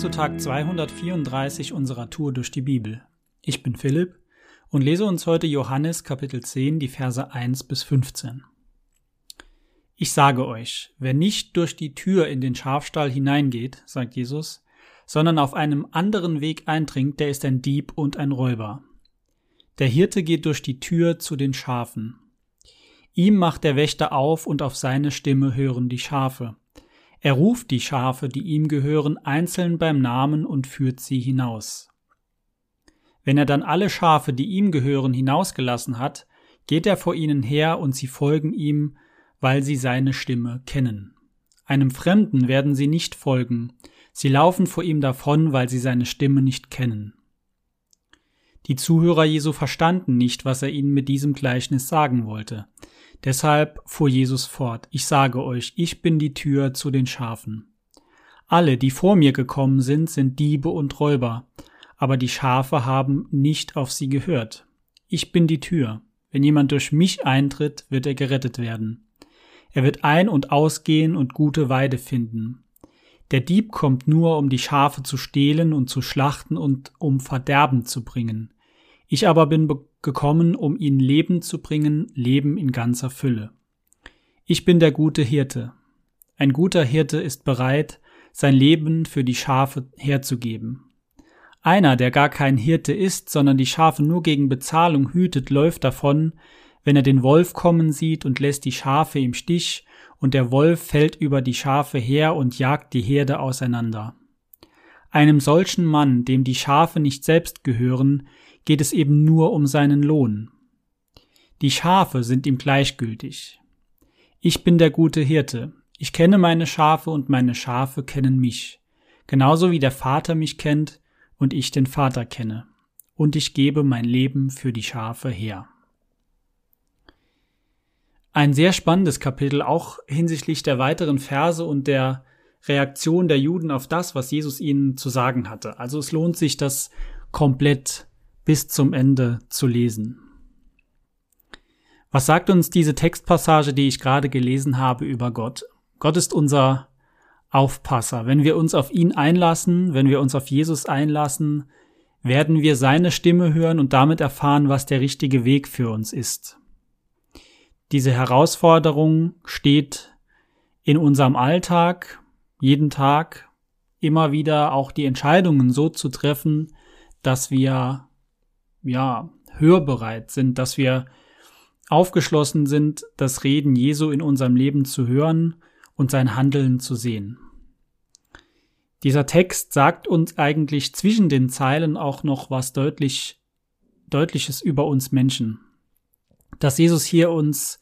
zu Tag 234 unserer Tour durch die Bibel. Ich bin Philipp und lese uns heute Johannes Kapitel 10, die Verse 1 bis 15. Ich sage euch, wer nicht durch die Tür in den Schafstall hineingeht, sagt Jesus, sondern auf einem anderen Weg eindringt, der ist ein Dieb und ein Räuber. Der Hirte geht durch die Tür zu den Schafen. Ihm macht der Wächter auf und auf seine Stimme hören die Schafe. Er ruft die Schafe, die ihm gehören, einzeln beim Namen und führt sie hinaus. Wenn er dann alle Schafe, die ihm gehören, hinausgelassen hat, geht er vor ihnen her und sie folgen ihm, weil sie seine Stimme kennen. Einem Fremden werden sie nicht folgen, sie laufen vor ihm davon, weil sie seine Stimme nicht kennen. Die Zuhörer Jesu verstanden nicht, was er ihnen mit diesem Gleichnis sagen wollte. Deshalb fuhr Jesus fort, ich sage euch, ich bin die Tür zu den Schafen. Alle, die vor mir gekommen sind, sind Diebe und Räuber, aber die Schafe haben nicht auf sie gehört. Ich bin die Tür. Wenn jemand durch mich eintritt, wird er gerettet werden. Er wird ein- und ausgehen und gute Weide finden. Der Dieb kommt nur, um die Schafe zu stehlen und zu schlachten und um Verderben zu bringen. Ich aber bin gekommen, um ihnen Leben zu bringen, Leben in ganzer Fülle. Ich bin der gute Hirte. Ein guter Hirte ist bereit, sein Leben für die Schafe herzugeben. Einer, der gar kein Hirte ist, sondern die Schafe nur gegen Bezahlung hütet, läuft davon, wenn er den Wolf kommen sieht und lässt die Schafe im Stich, und der Wolf fällt über die Schafe her und jagt die Herde auseinander. Einem solchen Mann, dem die Schafe nicht selbst gehören, geht es eben nur um seinen Lohn. Die Schafe sind ihm gleichgültig. Ich bin der gute Hirte. Ich kenne meine Schafe und meine Schafe kennen mich. Genauso wie der Vater mich kennt und ich den Vater kenne. Und ich gebe mein Leben für die Schafe her. Ein sehr spannendes Kapitel, auch hinsichtlich der weiteren Verse und der Reaktion der Juden auf das, was Jesus ihnen zu sagen hatte. Also es lohnt sich, das komplett bis zum Ende zu lesen. Was sagt uns diese Textpassage, die ich gerade gelesen habe, über Gott? Gott ist unser Aufpasser. Wenn wir uns auf ihn einlassen, wenn wir uns auf Jesus einlassen, werden wir seine Stimme hören und damit erfahren, was der richtige Weg für uns ist. Diese Herausforderung steht in unserem Alltag, jeden Tag, immer wieder auch die Entscheidungen so zu treffen, dass wir ja, hörbereit sind, dass wir aufgeschlossen sind, das Reden Jesu in unserem Leben zu hören und sein Handeln zu sehen. Dieser Text sagt uns eigentlich zwischen den Zeilen auch noch was deutlich, deutliches über uns Menschen. Dass Jesus hier uns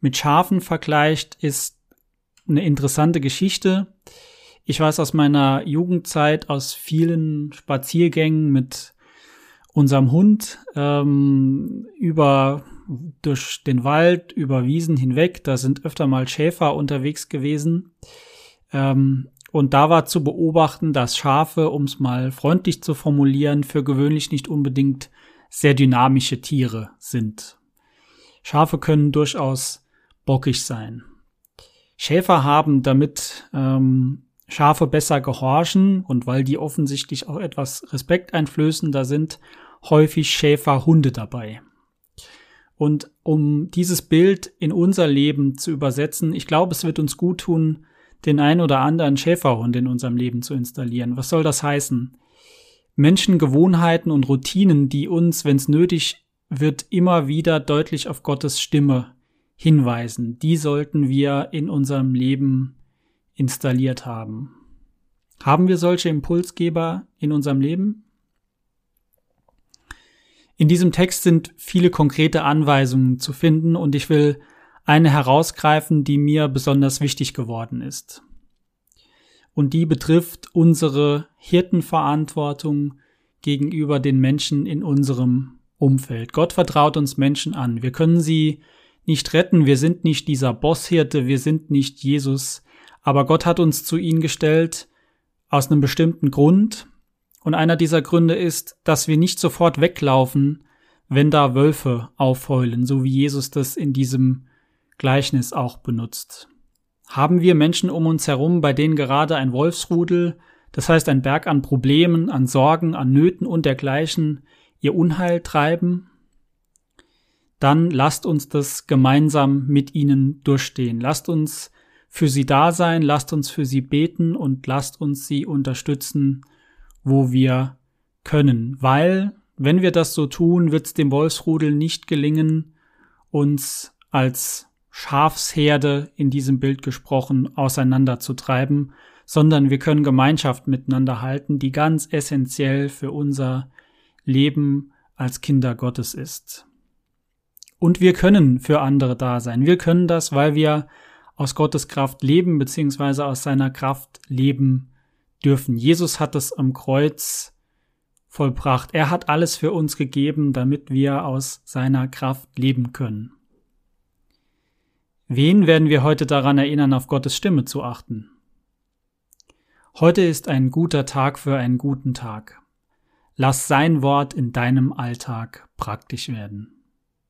mit Schafen vergleicht, ist eine interessante Geschichte. Ich weiß aus meiner Jugendzeit, aus vielen Spaziergängen mit unserem Hund ähm, über durch den Wald, über Wiesen hinweg. Da sind öfter mal Schäfer unterwegs gewesen. Ähm, und da war zu beobachten, dass Schafe, um es mal freundlich zu formulieren, für gewöhnlich nicht unbedingt sehr dynamische Tiere sind. Schafe können durchaus bockig sein. Schäfer haben damit ähm, Schafe besser gehorchen und weil die offensichtlich auch etwas respekteinflößender sind, häufig Schäferhunde dabei. Und um dieses Bild in unser Leben zu übersetzen, ich glaube, es wird uns gut tun, den ein oder anderen Schäferhund in unserem Leben zu installieren. Was soll das heißen? Menschengewohnheiten und Routinen, die uns, wenn es nötig wird, immer wieder deutlich auf Gottes Stimme hinweisen, die sollten wir in unserem Leben installiert haben. Haben wir solche Impulsgeber in unserem Leben? In diesem Text sind viele konkrete Anweisungen zu finden und ich will eine herausgreifen, die mir besonders wichtig geworden ist. Und die betrifft unsere Hirtenverantwortung gegenüber den Menschen in unserem Umfeld. Gott vertraut uns Menschen an. Wir können sie nicht retten. Wir sind nicht dieser Bosshirte. Wir sind nicht Jesus. Aber Gott hat uns zu ihnen gestellt aus einem bestimmten Grund und einer dieser Gründe ist, dass wir nicht sofort weglaufen, wenn da Wölfe aufheulen, so wie Jesus das in diesem Gleichnis auch benutzt. Haben wir Menschen um uns herum, bei denen gerade ein Wolfsrudel das heißt ein Berg an Problemen, an Sorgen, an Nöten und dergleichen, ihr Unheil treiben, dann lasst uns das gemeinsam mit ihnen durchstehen. Lasst uns für sie da sein, lasst uns für sie beten und lasst uns sie unterstützen, wo wir können. Weil, wenn wir das so tun, wird es dem Wolfsrudel nicht gelingen, uns als Schafsherde in diesem Bild gesprochen auseinanderzutreiben, sondern wir können Gemeinschaft miteinander halten, die ganz essentiell für unser Leben als Kinder Gottes ist. Und wir können für andere da sein. Wir können das, weil wir aus Gottes Kraft leben, beziehungsweise aus seiner Kraft leben dürfen. Jesus hat es am Kreuz vollbracht. Er hat alles für uns gegeben, damit wir aus seiner Kraft leben können. Wen werden wir heute daran erinnern, auf Gottes Stimme zu achten? Heute ist ein guter Tag für einen guten Tag. Lass sein Wort in deinem Alltag praktisch werden.